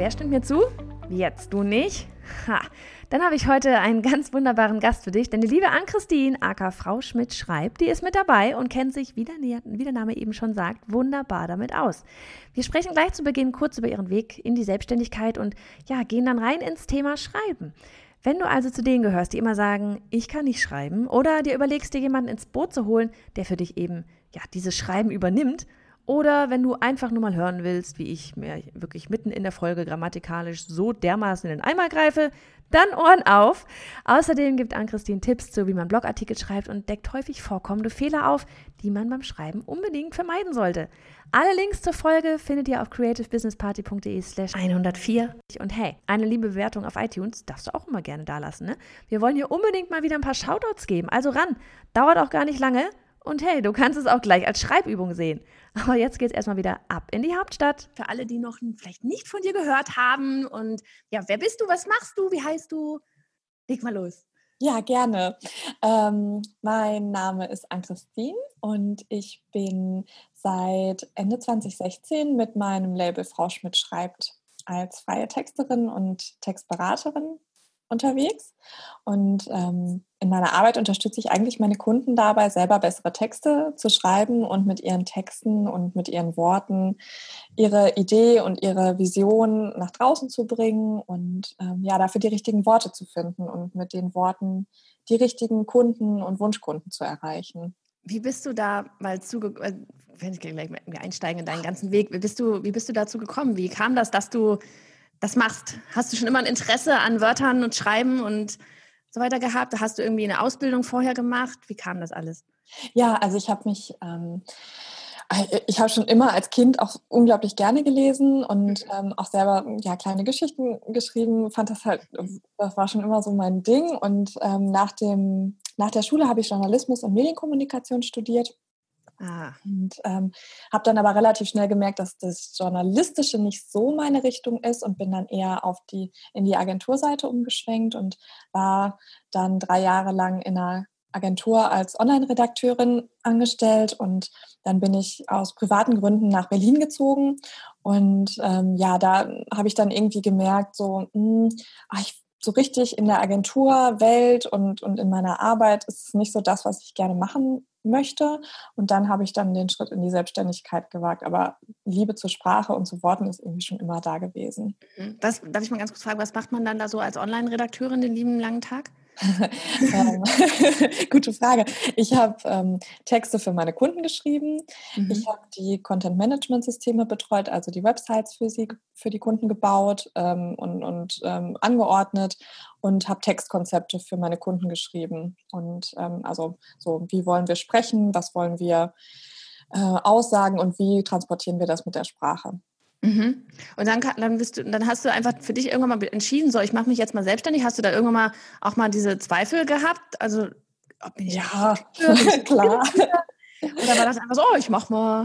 Wer stimmt mir zu? Jetzt du nicht? Ha, dann habe ich heute einen ganz wunderbaren Gast für dich, denn die liebe Ann-Christine, aka Frau Schmidt, schreibt, die ist mit dabei und kennt sich, wie der, wie der Name eben schon sagt, wunderbar damit aus. Wir sprechen gleich zu Beginn kurz über ihren Weg in die Selbstständigkeit und ja, gehen dann rein ins Thema Schreiben. Wenn du also zu denen gehörst, die immer sagen, ich kann nicht schreiben, oder dir überlegst, dir jemanden ins Boot zu holen, der für dich eben ja dieses Schreiben übernimmt, oder wenn du einfach nur mal hören willst, wie ich mir wirklich mitten in der Folge grammatikalisch so dermaßen in den Eimer greife, dann Ohren auf. Außerdem gibt Ann-Christine Tipps zu, wie man Blogartikel schreibt und deckt häufig vorkommende Fehler auf, die man beim Schreiben unbedingt vermeiden sollte. Alle Links zur Folge findet ihr auf creativebusinessparty.de slash 104. Und hey, eine liebe Bewertung auf iTunes darfst du auch immer gerne dalassen. Ne? Wir wollen hier unbedingt mal wieder ein paar Shoutouts geben. Also ran, dauert auch gar nicht lange. Und hey, du kannst es auch gleich als Schreibübung sehen. Aber jetzt geht es erstmal wieder ab in die Hauptstadt. Für alle, die noch vielleicht nicht von dir gehört haben. Und ja, wer bist du? Was machst du? Wie heißt du? Leg mal los. Ja, gerne. Ähm, mein Name ist Ann-Christine und ich bin seit Ende 2016 mit meinem Label Frau Schmidt schreibt als freie Texterin und Textberaterin unterwegs. Und ähm, in meiner Arbeit unterstütze ich eigentlich meine Kunden dabei, selber bessere Texte zu schreiben und mit ihren Texten und mit ihren Worten ihre Idee und ihre Vision nach draußen zu bringen und ähm, ja, dafür die richtigen Worte zu finden und mit den Worten die richtigen Kunden und Wunschkunden zu erreichen. Wie bist du da mal zuge äh, wenn ich gleich einsteigen in deinen ganzen Weg, wie bist du, wie bist du dazu gekommen? Wie kam das, dass du das machst? Hast du schon immer ein Interesse an Wörtern und Schreiben und so weiter gehabt? Hast du irgendwie eine Ausbildung vorher gemacht? Wie kam das alles? Ja, also ich habe mich, ähm, ich habe schon immer als Kind auch unglaublich gerne gelesen und mhm. ähm, auch selber ja kleine Geschichten geschrieben. Fand das halt, das war schon immer so mein Ding. Und ähm, nach dem nach der Schule habe ich Journalismus und Medienkommunikation studiert Ah. Und ähm, habe dann aber relativ schnell gemerkt, dass das Journalistische nicht so meine Richtung ist und bin dann eher auf die, in die Agenturseite umgeschwenkt und war dann drei Jahre lang in einer Agentur als Online-Redakteurin angestellt und dann bin ich aus privaten Gründen nach Berlin gezogen und ähm, ja, da habe ich dann irgendwie gemerkt, so, mh, hm, ach, ich so richtig in der Agenturwelt und, und in meiner Arbeit ist es nicht so das, was ich gerne machen möchte. Und dann habe ich dann den Schritt in die Selbstständigkeit gewagt. Aber Liebe zur Sprache und zu Worten ist irgendwie schon immer da gewesen. Mhm. Was, darf ich mal ganz kurz fragen, was macht man dann da so als Online-Redakteurin den lieben langen Tag? ähm, gute Frage. Ich habe ähm, Texte für meine Kunden geschrieben. Mhm. Ich habe die Content-Management-Systeme betreut, also die Websites für sie, für die Kunden gebaut ähm, und, und ähm, angeordnet und habe Textkonzepte für meine Kunden geschrieben. Und ähm, also so, wie wollen wir sprechen, was wollen wir äh, aussagen und wie transportieren wir das mit der Sprache. Mhm. Und dann, dann, bist du, dann hast du einfach für dich irgendwann mal entschieden, so ich mache mich jetzt mal selbstständig. Hast du da irgendwann mal auch mal diese Zweifel gehabt? Also ja, klar. Oder war das einfach so, oh, ich mach mal?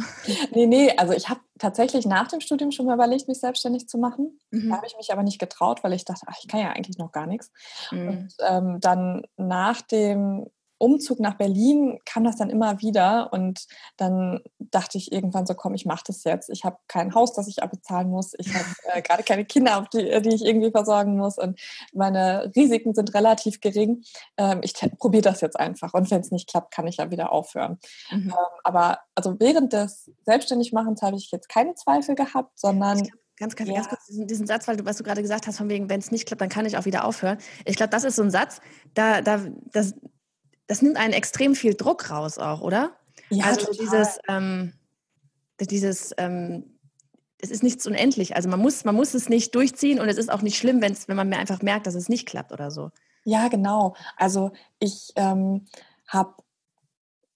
Nee, nee, also ich habe tatsächlich nach dem Studium schon mal überlegt, mich selbstständig zu machen. Mhm. Da habe ich mich aber nicht getraut, weil ich dachte, ach, ich kann ja eigentlich noch gar nichts. Mhm. Und ähm, dann nach dem Umzug nach Berlin kam das dann immer wieder und dann dachte ich irgendwann so, komm, ich mache das jetzt. Ich habe kein Haus, das ich abbezahlen muss. Ich habe äh, gerade keine Kinder, die, die ich irgendwie versorgen muss und meine Risiken sind relativ gering. Ähm, ich probiere das jetzt einfach und wenn es nicht klappt, kann ich ja wieder aufhören. Mhm. Ähm, aber also während des Selbstständigmachens habe ich jetzt keine Zweifel gehabt, sondern Ganz, ganz, ja. ganz kurz diesen, diesen, Satz, weil du, was du gerade gesagt hast, von wegen, wenn es nicht klappt, dann kann ich auch wieder aufhören. Ich glaube, das ist so ein Satz, da, da, das, das nimmt einen extrem viel Druck raus auch, oder? Ja, also total. dieses, ähm, dieses, ähm, es ist nichts unendlich. Also man muss, man muss es nicht durchziehen und es ist auch nicht schlimm, wenn's, wenn man mir einfach merkt, dass es nicht klappt oder so. Ja, genau. Also ich ähm, habe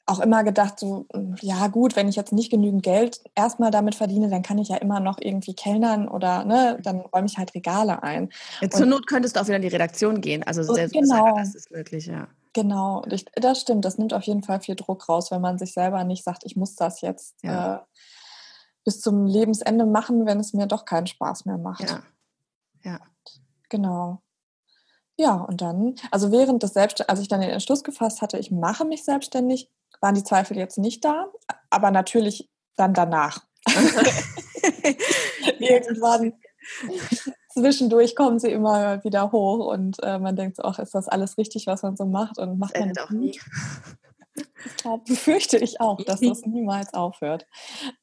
auch immer gedacht, so, ja gut, wenn ich jetzt nicht genügend Geld erstmal damit verdiene, dann kann ich ja immer noch irgendwie kellnern oder ne, dann räume ich halt Regale ein. Ja, zur Not könntest du auch wieder in die Redaktion gehen. Also selbst genau. das ist möglich, ja. Genau, ich, das stimmt. Das nimmt auf jeden Fall viel Druck raus, wenn man sich selber nicht sagt, ich muss das jetzt ja. äh, bis zum Lebensende machen, wenn es mir doch keinen Spaß mehr macht. Ja. ja. Genau. Ja, und dann, also während des Selbstständigen, als ich dann den Entschluss gefasst hatte, ich mache mich selbstständig, waren die Zweifel jetzt nicht da, aber natürlich dann danach. Irgendwann zwischendurch kommen sie immer wieder hoch und äh, man denkt so, ach, ist das alles richtig, was man so macht und macht man auch nie. Das befürchte ich auch, dass das niemals aufhört.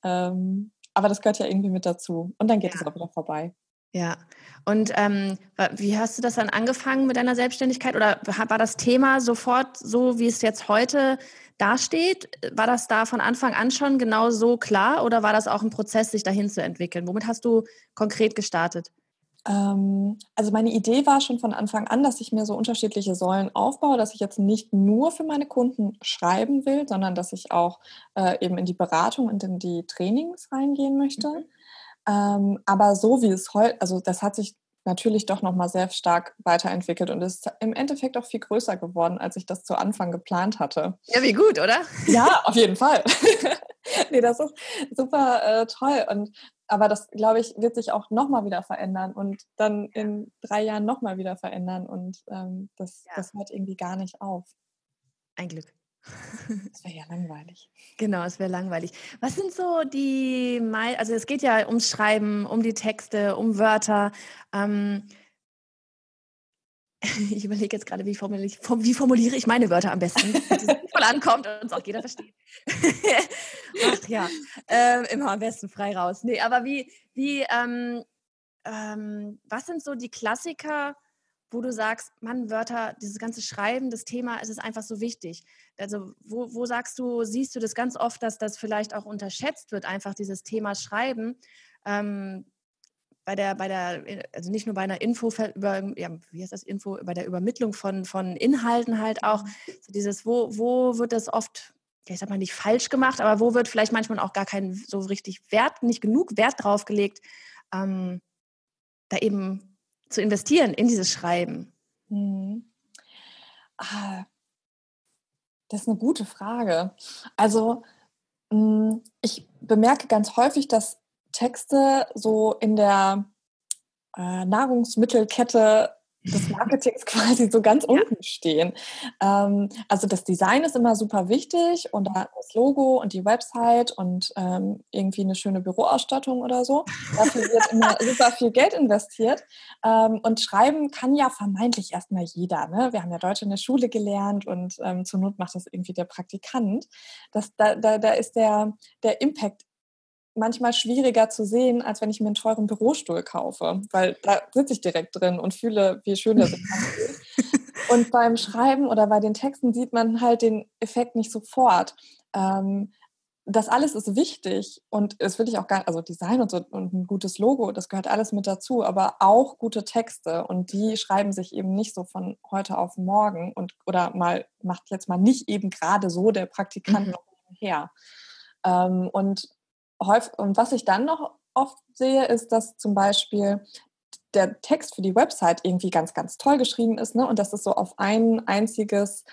Ähm, aber das gehört ja irgendwie mit dazu. Und dann geht ja. es auch wieder vorbei. Ja. Und ähm, wie hast du das dann angefangen mit deiner Selbstständigkeit? Oder war das Thema sofort so, wie es jetzt heute dasteht? War das da von Anfang an schon genau so klar? Oder war das auch ein Prozess, sich dahin zu entwickeln? Womit hast du konkret gestartet? Ähm, also meine Idee war schon von Anfang an, dass ich mir so unterschiedliche Säulen aufbaue, dass ich jetzt nicht nur für meine Kunden schreiben will, sondern dass ich auch äh, eben in die Beratung und in die Trainings reingehen möchte. Mhm. Ähm, aber so wie es heute, also das hat sich natürlich doch nochmal sehr stark weiterentwickelt und ist im Endeffekt auch viel größer geworden, als ich das zu Anfang geplant hatte. Ja, wie gut, oder? Ja, auf jeden Fall. nee, das ist super äh, toll. Und aber das, glaube ich, wird sich auch nochmal wieder verändern und dann in drei Jahren nochmal wieder verändern. Und ähm, das, ja. das hört irgendwie gar nicht auf. Ein Glück. Das wäre ja langweilig. Genau, es wäre langweilig. Was sind so die, also es geht ja ums Schreiben, um die Texte, um Wörter. Ähm, ich überlege jetzt gerade, wie formuliere, ich, wie formuliere ich meine Wörter am besten, dass es voll ankommt und uns auch jeder versteht. Ach ja, ähm, immer am besten frei raus. Nee, aber wie, wie ähm, ähm, was sind so die Klassiker, wo du sagst, Mann, Wörter, dieses ganze Schreiben, das Thema, es ist einfach so wichtig. Also wo, wo sagst du, siehst du das ganz oft, dass das vielleicht auch unterschätzt wird, einfach dieses Thema Schreiben? Ähm, bei der, bei der, also nicht nur bei einer Info über, ja, wie heißt das Info, bei der Übermittlung von, von Inhalten halt auch, mhm. so dieses, wo, wo wird das oft, ja, ich sag mal nicht falsch gemacht, aber wo wird vielleicht manchmal auch gar kein so richtig Wert, nicht genug Wert drauf gelegt, ähm, da eben zu investieren in dieses Schreiben? Hm. Ah, das ist eine gute Frage. Also hm, ich bemerke ganz häufig, dass Texte so in der äh, Nahrungsmittelkette des Marketings quasi so ganz unten stehen. Ähm, also das Design ist immer super wichtig und das Logo und die Website und ähm, irgendwie eine schöne Büroausstattung oder so. Dafür wird immer super viel Geld investiert. Ähm, und schreiben kann ja vermeintlich erstmal jeder. Ne? Wir haben ja Deutsch in der Schule gelernt und ähm, zur Not macht das irgendwie der Praktikant. Das, da, da, da ist der, der Impact manchmal schwieriger zu sehen, als wenn ich mir einen teuren Bürostuhl kaufe, weil da sitze ich direkt drin und fühle, wie schön der ist. und beim Schreiben oder bei den Texten sieht man halt den Effekt nicht sofort. Ähm, das alles ist wichtig und es will ich auch gar also Design und so und ein gutes Logo, das gehört alles mit dazu, aber auch gute Texte und die schreiben sich eben nicht so von heute auf morgen und oder mal macht jetzt mal nicht eben gerade so der Praktikant mhm. her. Ähm, und häufig, und was ich dann noch oft sehe, ist, dass zum Beispiel der Text für die Website irgendwie ganz, ganz toll geschrieben ist ne? und das ist so auf ein einziges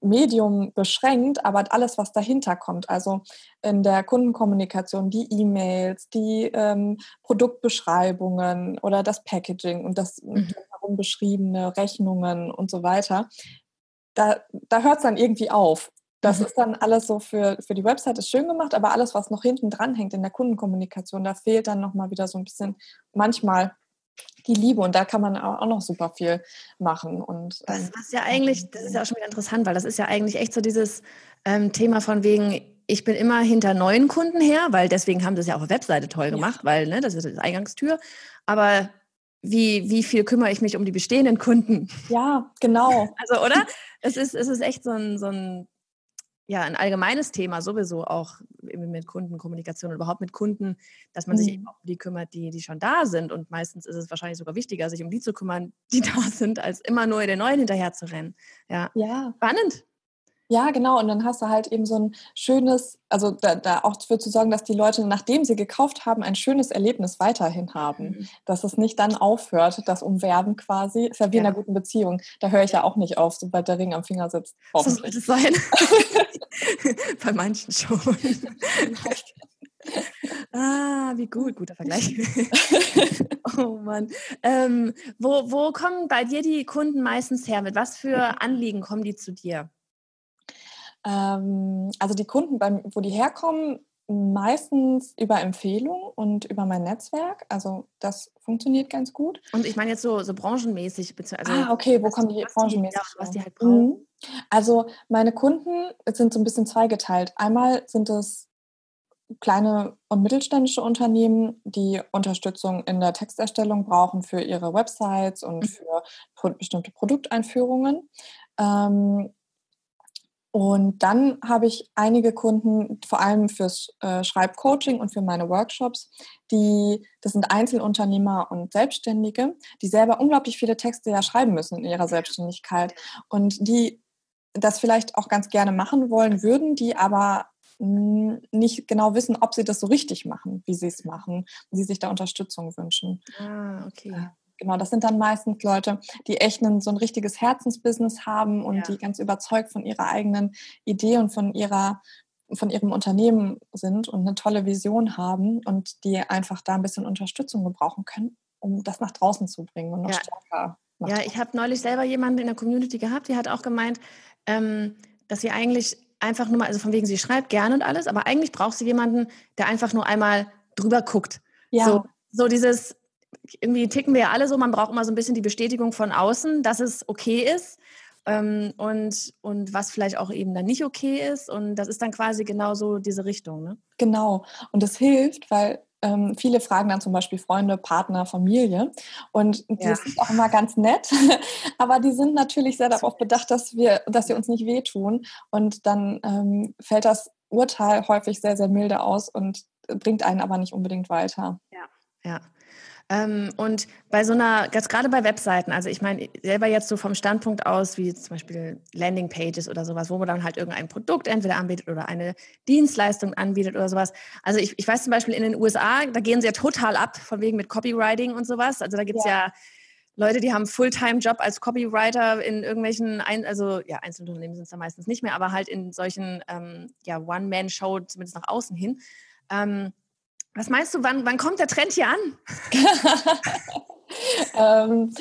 Medium beschränkt, aber alles, was dahinter kommt, also in der Kundenkommunikation, die E-Mails, die ähm, Produktbeschreibungen oder das Packaging und das mhm. darum beschriebene Rechnungen und so weiter, da, da hört es dann irgendwie auf. Das mhm. ist dann alles so für, für die Website ist schön gemacht, aber alles, was noch hinten dran hängt in der Kundenkommunikation, da fehlt dann nochmal wieder so ein bisschen manchmal die Liebe und da kann man auch noch super viel machen. Und, ähm, was, was ja eigentlich, das ist ja auch schon wieder interessant, weil das ist ja eigentlich echt so dieses ähm, Thema von wegen, ich bin immer hinter neuen Kunden her, weil deswegen haben sie es ja auch auf Webseite toll gemacht, ja. weil ne, das ist die Eingangstür. Aber wie, wie viel kümmere ich mich um die bestehenden Kunden? Ja, genau. Also, oder? es ist, es ist echt so ein, so ein ja ein allgemeines Thema sowieso auch mit Kundenkommunikation und überhaupt mit Kunden, dass man mhm. sich eben auch um die kümmert, die, die schon da sind. Und meistens ist es wahrscheinlich sogar wichtiger, sich um die zu kümmern, die da sind, als immer nur den neuen hinterher zu rennen. Ja. ja. Spannend. Ja, genau. Und dann hast du halt eben so ein schönes, also da, da auch dafür zu sorgen, dass die Leute, nachdem sie gekauft haben, ein schönes Erlebnis weiterhin haben. Mhm. Dass es nicht dann aufhört, das Umwerben quasi. Ist ja wie ja. in einer guten Beziehung. Da höre ich ja auch nicht auf, sobald der Ring am Finger sitzt. So soll es sein. Bei manchen schon. ah, wie gut, guter Vergleich. oh Mann. Ähm, wo, wo kommen bei dir die Kunden meistens her? Mit was für Anliegen kommen die zu dir? Ähm, also die Kunden, beim, wo die herkommen, meistens über Empfehlung und über mein Netzwerk. Also das funktioniert ganz gut. Und ich meine jetzt so, so branchenmäßig. Also ah, okay, wo kommen die branchenmäßig? Die, was die halt brauchen. Mhm. Also meine Kunden sind so ein bisschen zweigeteilt. Einmal sind es kleine und mittelständische Unternehmen, die Unterstützung in der Texterstellung brauchen für ihre Websites und mhm. für bestimmte Produkteinführungen. Ähm, und dann habe ich einige Kunden, vor allem fürs äh, Schreibcoaching und für meine Workshops, die, das sind Einzelunternehmer und Selbstständige, die selber unglaublich viele Texte ja schreiben müssen in ihrer Selbstständigkeit und die das vielleicht auch ganz gerne machen wollen würden, die aber nicht genau wissen, ob sie das so richtig machen, wie sie es machen, sie sich da Unterstützung wünschen. Ah, okay. Genau, das sind dann meistens Leute, die echt ein, so ein richtiges Herzensbusiness haben und ja. die ganz überzeugt von ihrer eigenen Idee und von ihrer von ihrem Unternehmen sind und eine tolle Vision haben und die einfach da ein bisschen Unterstützung gebrauchen können, um das nach draußen zu bringen und noch ja. stärker. Ja, ich habe neulich selber jemanden in der Community gehabt, die hat auch gemeint, ähm, dass sie eigentlich einfach nur mal, also von wegen, sie schreibt gerne und alles, aber eigentlich braucht sie jemanden, der einfach nur einmal drüber guckt. Ja. So, so dieses, irgendwie ticken wir ja alle so, man braucht immer so ein bisschen die Bestätigung von außen, dass es okay ist. Ähm, und, und was vielleicht auch eben dann nicht okay ist. Und das ist dann quasi genau so diese Richtung. Ne? Genau. Und das hilft, weil ähm, viele fragen dann zum Beispiel Freunde, Partner, Familie. Und die ja. sind auch immer ganz nett, aber die sind natürlich sehr darauf bedacht, dass wir, dass wir uns nicht wehtun. Und dann ähm, fällt das Urteil häufig sehr, sehr milde aus und bringt einen aber nicht unbedingt weiter. Ja, ja. Ähm, und bei so einer, ganz gerade bei Webseiten, also ich meine selber jetzt so vom Standpunkt aus, wie zum Beispiel Landingpages oder sowas, wo man dann halt irgendein Produkt entweder anbietet oder eine Dienstleistung anbietet oder sowas. Also ich, ich weiß zum Beispiel in den USA, da gehen sie ja total ab, von wegen mit Copywriting und sowas. Also da gibt es ja. ja Leute, die haben Fulltime-Job als Copywriter in irgendwelchen, Ein also ja, Einzelunternehmen sind es da meistens nicht mehr, aber halt in solchen ähm, ja, One-Man-Show, zumindest nach außen hin. Ähm, was meinst du, wann, wann kommt der Trend hier an? ähm,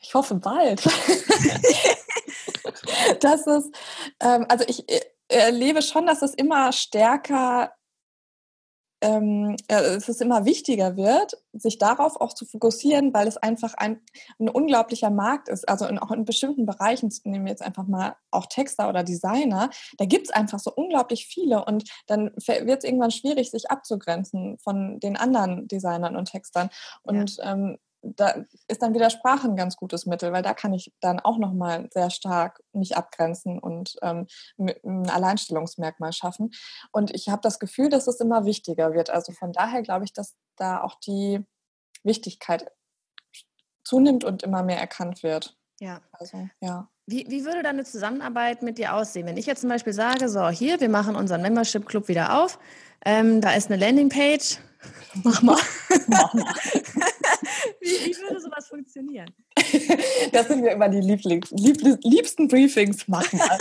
ich hoffe bald. das ist, ähm, also ich äh, erlebe schon, dass es immer stärker ähm, es ist immer wichtiger wird, sich darauf auch zu fokussieren, weil es einfach ein, ein unglaublicher Markt ist. Also in, auch in bestimmten Bereichen, nehmen wir jetzt einfach mal auch Texter oder Designer, da gibt es einfach so unglaublich viele und dann wird es irgendwann schwierig, sich abzugrenzen von den anderen Designern und Textern. Und ja. ähm, da ist dann wieder Sprache ein ganz gutes Mittel, weil da kann ich dann auch nochmal sehr stark mich abgrenzen und ähm, ein Alleinstellungsmerkmal schaffen. Und ich habe das Gefühl, dass es immer wichtiger wird. Also von daher glaube ich, dass da auch die Wichtigkeit zunimmt und immer mehr erkannt wird. Ja. Also, ja. Wie, wie würde dann eine Zusammenarbeit mit dir aussehen? Wenn ich jetzt zum Beispiel sage, so, hier, wir machen unseren Membership Club wieder auf, ähm, da ist eine Landingpage, mach mal. mach mal. wie, wie, würde sowas funktionieren? Das sind wir immer die Lieblings, lieb, liebsten Briefings, mach mal.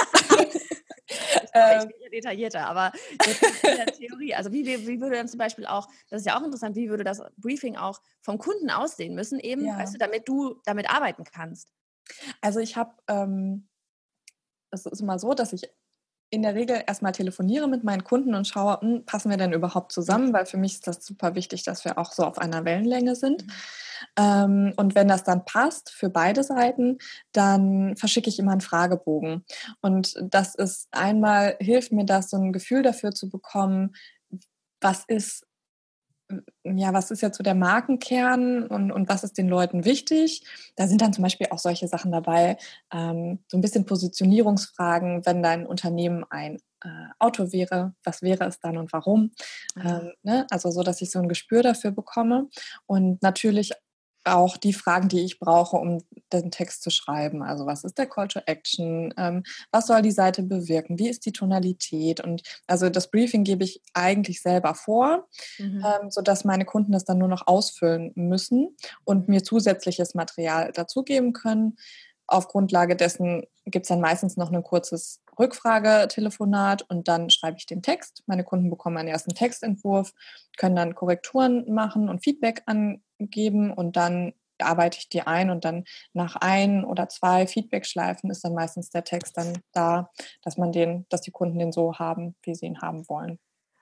ähm, detaillierter, aber in der Theorie, also wie, wie würde dann zum Beispiel auch, das ist ja auch interessant, wie würde das Briefing auch vom Kunden aussehen müssen, eben, ja. weißt du, damit du damit arbeiten kannst? Also ich habe, ähm, es ist immer so, dass ich in der Regel erstmal telefoniere mit meinen Kunden und schaue, hm, passen wir denn überhaupt zusammen, weil für mich ist das super wichtig, dass wir auch so auf einer Wellenlänge sind. Mhm. Ähm, und wenn das dann passt für beide Seiten, dann verschicke ich immer einen Fragebogen. Und das ist einmal, hilft mir das, so ein Gefühl dafür zu bekommen, was ist ja, was ist jetzt so der Markenkern und, und was ist den Leuten wichtig? Da sind dann zum Beispiel auch solche Sachen dabei, ähm, so ein bisschen Positionierungsfragen, wenn dein Unternehmen ein äh, Auto wäre, was wäre es dann und warum? Mhm. Ähm, ne? Also so, dass ich so ein Gespür dafür bekomme und natürlich auch die Fragen, die ich brauche, um den Text zu schreiben. Also was ist der Call to Action? Ähm, was soll die Seite bewirken? Wie ist die Tonalität? Und also das Briefing gebe ich eigentlich selber vor, mhm. ähm, sodass meine Kunden das dann nur noch ausfüllen müssen und mir zusätzliches Material dazugeben können. Auf Grundlage dessen gibt es dann meistens noch ein kurzes Rückfragetelefonat und dann schreibe ich den Text. Meine Kunden bekommen einen ersten Textentwurf, können dann Korrekturen machen und Feedback angeben und dann arbeite ich die ein und dann nach ein oder zwei Feedbackschleifen ist dann meistens der Text dann da, dass man den, dass die Kunden den so haben, wie sie ihn haben wollen.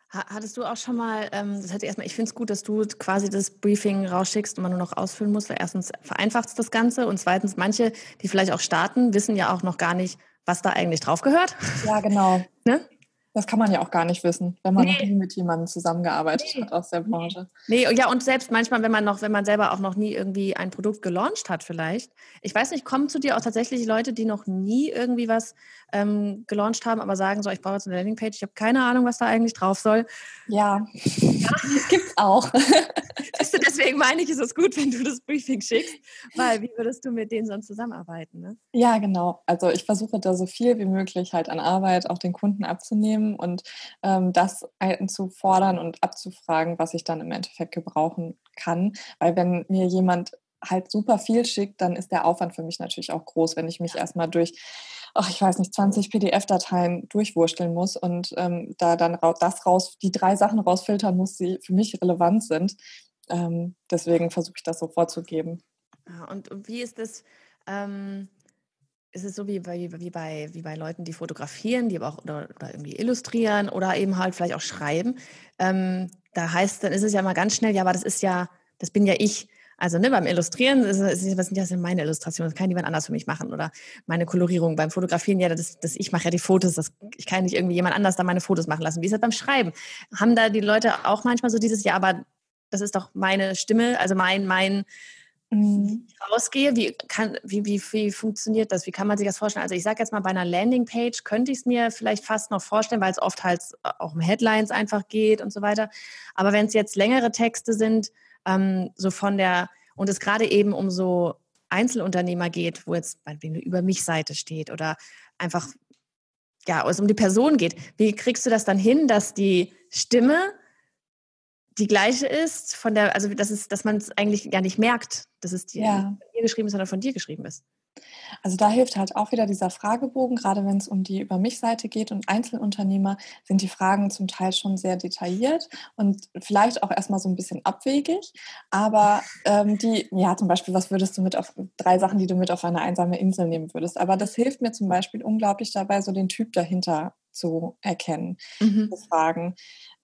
Hattest du auch schon mal, ähm, das hatte erstmal, ich finde es gut, dass du quasi das Briefing rausschickst und man nur noch ausfüllen muss, weil erstens vereinfacht es das Ganze und zweitens, manche, die vielleicht auch starten, wissen ja auch noch gar nicht, was da eigentlich drauf gehört. Ja, genau. ne? Das kann man ja auch gar nicht wissen, wenn man nee. noch nie mit jemandem zusammengearbeitet nee. hat aus der Branche. Nee, ja, und selbst manchmal, wenn man noch, wenn man selber auch noch nie irgendwie ein Produkt gelauncht hat, vielleicht. Ich weiß nicht, kommen zu dir auch tatsächlich Leute, die noch nie irgendwie was ähm, gelauncht haben, aber sagen so, ich brauche jetzt eine Landingpage, ich habe keine Ahnung, was da eigentlich drauf soll. Ja, ja. das gibt's auch. Siehst du, deswegen meine ich, ist es gut, wenn du das Briefing schickst, weil wie würdest du mit denen sonst zusammenarbeiten? Ne? Ja, genau. Also ich versuche da so viel wie möglich halt an Arbeit auch den Kunden abzunehmen nehmen und ähm, das einzufordern und abzufragen, was ich dann im Endeffekt gebrauchen kann. Weil wenn mir jemand halt super viel schickt, dann ist der Aufwand für mich natürlich auch groß, wenn ich mich erstmal durch, ach, ich weiß nicht, 20 PDF-Dateien durchwursteln muss und ähm, da dann das raus, die drei Sachen rausfiltern muss, die für mich relevant sind. Ähm, deswegen versuche ich das so vorzugeben. und, und wie ist das? Ähm, ist es so wie bei, wie bei, wie bei Leuten, die fotografieren, die aber auch oder, oder irgendwie illustrieren oder eben halt vielleicht auch schreiben. Ähm, da heißt, dann ist es ja mal ganz schnell, ja, aber das ist ja, das bin ja ich. Also ne, beim Illustrieren, ist, ist, was sind das denn meine Illustrationen? Das kann jemand anders für mich machen. Oder meine Kolorierung. Beim Fotografieren, ja, das, das ich mache ja die Fotos. Das, ich kann nicht irgendwie jemand anders da meine Fotos machen lassen. Wie ist das beim Schreiben? Haben da die Leute auch manchmal so dieses, ja, aber das ist doch meine Stimme, also mein, mein, mhm. rausgehe, wie, kann, wie, wie, wie funktioniert das? Wie kann man sich das vorstellen? Also ich sage jetzt mal, bei einer Landingpage könnte ich es mir vielleicht fast noch vorstellen, weil es oft halt auch um Headlines einfach geht und so weiter. Aber wenn es jetzt längere Texte sind, ähm, so von der, und es gerade eben um so Einzelunternehmer geht, wo jetzt eine über mich Seite steht oder einfach ja, es um die Person geht. Wie kriegst du das dann hin, dass die Stimme die gleiche ist, von der, also das ist, dass man es eigentlich gar nicht merkt, dass es die, ja. von dir geschrieben ist, sondern von dir geschrieben ist. Also da hilft halt auch wieder dieser Fragebogen, gerade wenn es um die Über mich-Seite geht und Einzelunternehmer, sind die Fragen zum Teil schon sehr detailliert und vielleicht auch erstmal so ein bisschen abwegig. Aber ähm, die, ja, zum Beispiel, was würdest du mit auf drei Sachen, die du mit auf eine einsame Insel nehmen würdest? Aber das hilft mir zum Beispiel unglaublich dabei, so den Typ dahinter zu erkennen, mhm. zu fragen.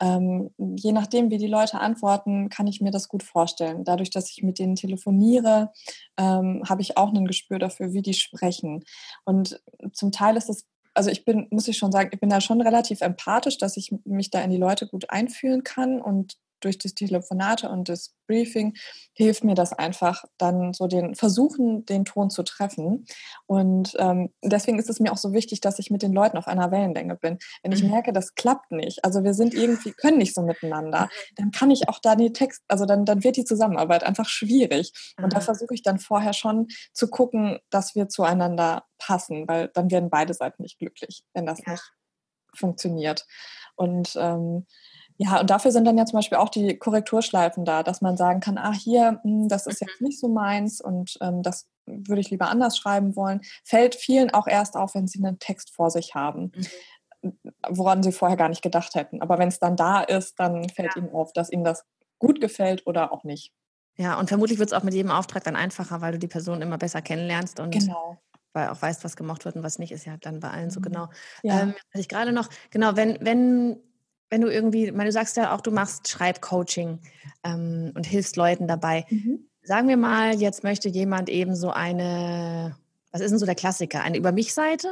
Ähm, je nachdem, wie die Leute antworten, kann ich mir das gut vorstellen. Dadurch, dass ich mit denen telefoniere, ähm, habe ich auch ein Gespür dafür, wie die sprechen. Und zum Teil ist es also ich bin, muss ich schon sagen, ich bin da schon relativ empathisch, dass ich mich da in die Leute gut einfühlen kann und durch das Telefonate und das Briefing hilft mir das einfach, dann so den versuchen, den Ton zu treffen. Und ähm, deswegen ist es mir auch so wichtig, dass ich mit den Leuten auf einer Wellenlänge bin. Wenn ich mhm. merke, das klappt nicht, also wir sind irgendwie, können nicht so miteinander, dann kann ich auch da die Text, also dann, dann wird die Zusammenarbeit einfach schwierig. Und da mhm. versuche ich dann vorher schon zu gucken, dass wir zueinander passen, weil dann werden beide Seiten nicht glücklich, wenn das ja. nicht funktioniert. Und ähm, ja, und dafür sind dann ja zum Beispiel auch die Korrekturschleifen da, dass man sagen kann, ah, hier, hm, das ist jetzt mhm. nicht so meins und ähm, das würde ich lieber anders schreiben wollen. Fällt vielen auch erst auf, wenn sie einen Text vor sich haben, mhm. woran sie vorher gar nicht gedacht hätten. Aber wenn es dann da ist, dann fällt ja. ihnen auf, dass ihnen das gut gefällt oder auch nicht. Ja, und vermutlich wird es auch mit jedem Auftrag dann einfacher, weil du die Person immer besser kennenlernst und genau weil auch weißt, was gemocht wird und was nicht, ist ja dann bei allen so mhm. genau. Ja. Ähm, ich gerade noch, genau, wenn, wenn wenn du irgendwie, meine, du sagst ja auch, du machst Schreibcoaching ähm, und hilfst Leuten dabei. Mhm. Sagen wir mal, jetzt möchte jemand eben so eine, was ist denn so der Klassiker? Eine Über mich-Seite?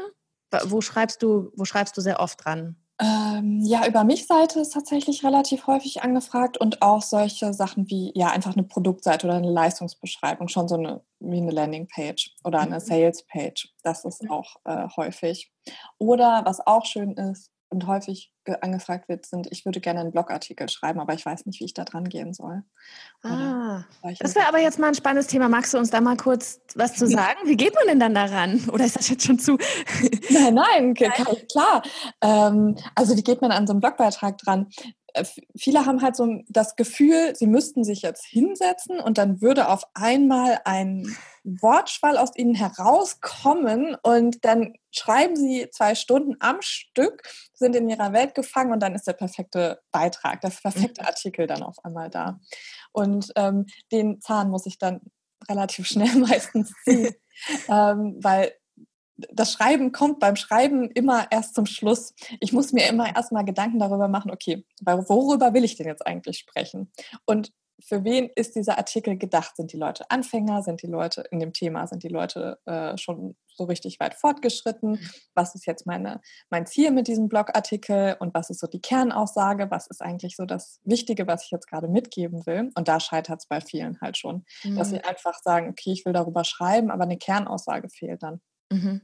Wo schreibst du, wo schreibst du sehr oft dran? Ähm, ja, über mich Seite ist tatsächlich relativ häufig angefragt und auch solche Sachen wie ja einfach eine Produktseite oder eine Leistungsbeschreibung, schon so eine wie eine Landingpage oder eine mhm. Salespage. Das ist auch äh, häufig. Oder was auch schön ist, und häufig angefragt wird, sind, ich würde gerne einen Blogartikel schreiben, aber ich weiß nicht, wie ich da dran gehen soll. ah, das wäre aber jetzt mal ein spannendes Thema. Magst du uns da mal kurz was zu sagen? Wie geht man denn dann daran? Oder ist das jetzt schon zu? nein, nein, klar. Ähm, also wie geht man an so einen Blogbeitrag dran? Äh, viele haben halt so das Gefühl, sie müssten sich jetzt hinsetzen und dann würde auf einmal ein Wortschwall aus ihnen herauskommen und dann schreiben sie zwei Stunden am Stück, sind in ihrer Welt gefangen und dann ist der perfekte Beitrag, der perfekte mhm. Artikel dann auf einmal da. Und ähm, den Zahn muss ich dann relativ schnell meistens ziehen, ähm, weil das Schreiben kommt beim Schreiben immer erst zum Schluss. Ich muss mir immer erstmal Gedanken darüber machen, okay, worüber will ich denn jetzt eigentlich sprechen? Und für wen ist dieser Artikel gedacht? Sind die Leute Anfänger? Sind die Leute in dem Thema? Sind die Leute äh, schon so richtig weit fortgeschritten? Mhm. Was ist jetzt meine, mein Ziel mit diesem Blogartikel? Und was ist so die Kernaussage? Was ist eigentlich so das Wichtige, was ich jetzt gerade mitgeben will? Und da scheitert es bei vielen halt schon, mhm. dass sie einfach sagen, okay, ich will darüber schreiben, aber eine Kernaussage fehlt dann. Mhm.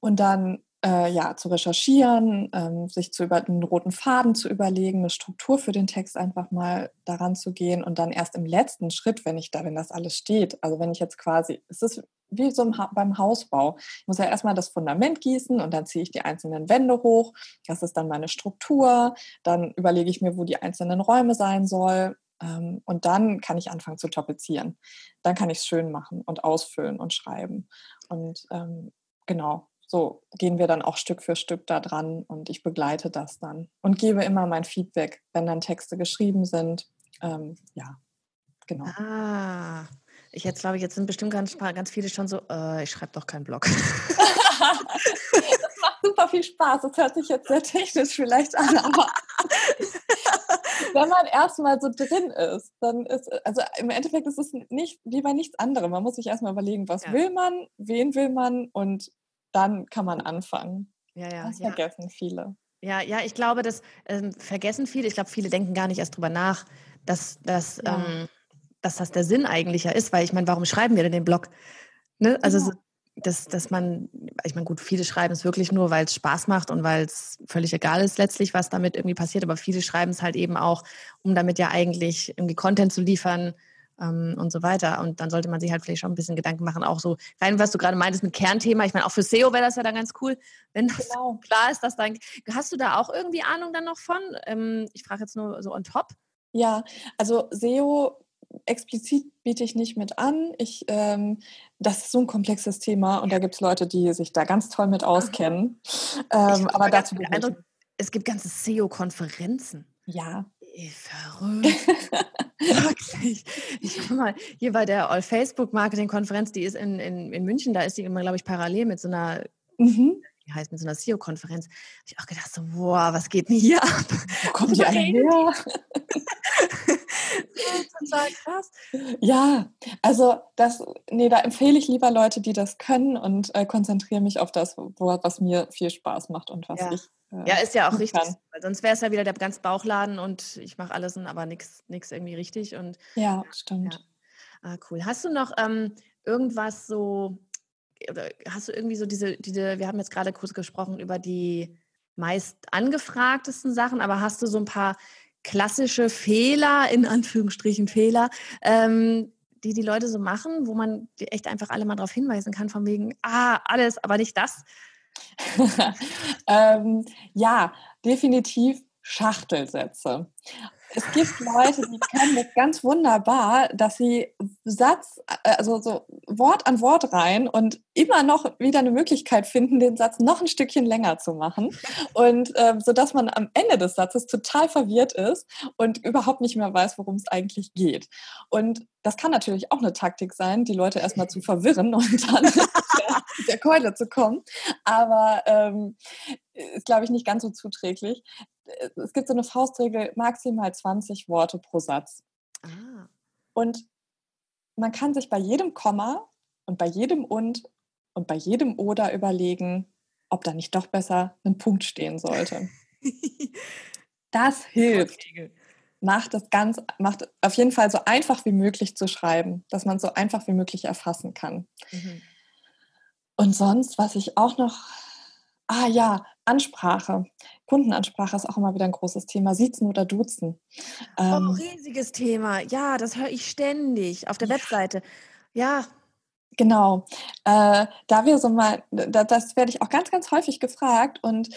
Und dann äh, ja, zu recherchieren, ähm, sich zu über einen roten Faden zu überlegen, eine Struktur für den Text einfach mal daran zu gehen und dann erst im letzten Schritt, wenn ich da, wenn das alles steht, also wenn ich jetzt quasi, es ist wie so beim Hausbau. Ich muss ja erstmal das Fundament gießen und dann ziehe ich die einzelnen Wände hoch. Das ist dann meine Struktur. Dann überlege ich mir, wo die einzelnen Räume sein sollen. Ähm, und dann kann ich anfangen zu tapezieren. Dann kann ich es schön machen und ausfüllen und schreiben. Und ähm, genau, so gehen wir dann auch Stück für Stück da dran und ich begleite das dann und gebe immer mein Feedback, wenn dann Texte geschrieben sind. Ähm, ja, genau. Ah, ich jetzt glaube ich, jetzt sind bestimmt ganz, ganz viele schon so, äh, ich schreibe doch keinen Blog. das macht super viel Spaß. Das hört sich jetzt sehr technisch vielleicht an, aber wenn man erstmal so drin ist, dann ist, also im Endeffekt ist es nicht wie bei nichts anderem. Man muss sich erstmal überlegen, was ja. will man, wen will man und dann kann man anfangen. Ja, ja. Das vergessen viele. Ja, ja, ich glaube, das ähm, vergessen viele. Ich glaube, viele denken gar nicht erst drüber nach, dass, dass, ähm, dass das der Sinn eigentlich ja ist, weil ich meine, warum schreiben wir denn den Blog? Ne? Also. Dass, dass man, ich meine, gut, viele schreiben es wirklich nur, weil es Spaß macht und weil es völlig egal ist letztlich, was damit irgendwie passiert, aber viele schreiben es halt eben auch, um damit ja eigentlich irgendwie Content zu liefern, ähm, und so weiter. Und dann sollte man sich halt vielleicht schon ein bisschen Gedanken machen, auch so rein, was du gerade meintest mit Kernthema. Ich meine, auch für SEO wäre das ja dann ganz cool, wenn das genau. klar ist, dass dann, hast du da auch irgendwie Ahnung dann noch von? Ähm, ich frage jetzt nur so on top. Ja, also SEO explizit biete ich nicht mit an. Ich, ähm, das ist so ein komplexes Thema und da gibt es Leute, die sich da ganz toll mit auskennen. Ähm, aber dazu Eindruck, es gibt ganze SEO-Konferenzen. Ja. Verrückt. Wirklich. Ich war mal hier bei der All-Facebook-Marketing-Konferenz, die ist in, in, in München, da ist die immer, glaube ich, parallel mit so einer, mhm. wie heißt mit so einer SEO-Konferenz. habe ich auch gedacht, so, boah, was geht denn hier ab? Wo kommt die eigentlich her? total krass. Ja, also das, nee, da empfehle ich lieber Leute, die das können und äh, konzentriere mich auf das, wo, was mir viel Spaß macht und was ja. ich ja, ist ja auch richtig. Weil sonst wäre es ja wieder der ganz Bauchladen und ich mache alles, aber nichts irgendwie richtig. Und, ja, stimmt. Ja. Ah, cool. Hast du noch ähm, irgendwas so, oder hast du irgendwie so diese, diese, wir haben jetzt gerade kurz gesprochen über die meist angefragtesten Sachen, aber hast du so ein paar klassische Fehler, in Anführungsstrichen Fehler, ähm, die die Leute so machen, wo man echt einfach alle mal darauf hinweisen kann, von wegen, ah, alles, aber nicht das. ähm, ja, definitiv Schachtelsätze. Es gibt Leute, die können das ganz wunderbar, dass sie Satz, äh, also so Wort an Wort rein und immer noch wieder eine Möglichkeit finden, den Satz noch ein Stückchen länger zu machen. Und ähm, so dass man am Ende des Satzes total verwirrt ist und überhaupt nicht mehr weiß, worum es eigentlich geht. Und das kann natürlich auch eine Taktik sein, die Leute erstmal zu verwirren und dann der Keule zu kommen. Aber ähm, ist, glaube ich, nicht ganz so zuträglich. Es gibt so eine Faustregel, maximal 20 Worte pro Satz. Ah. Und man kann sich bei jedem Komma und bei jedem und und bei jedem oder überlegen, ob da nicht doch besser ein Punkt stehen sollte. Das hilft. Macht das ganz, macht auf jeden Fall so einfach wie möglich zu schreiben, dass man so einfach wie möglich erfassen kann. Mhm. Und sonst, was ich auch noch, ah ja, Ansprache, Kundenansprache ist auch immer wieder ein großes Thema. Siezen oder duzen. Oh, ähm, oh, riesiges Thema. Ja, das höre ich ständig auf der ja. Webseite. Ja. Genau. Äh, da wir so mal, da, das werde ich auch ganz, ganz häufig gefragt und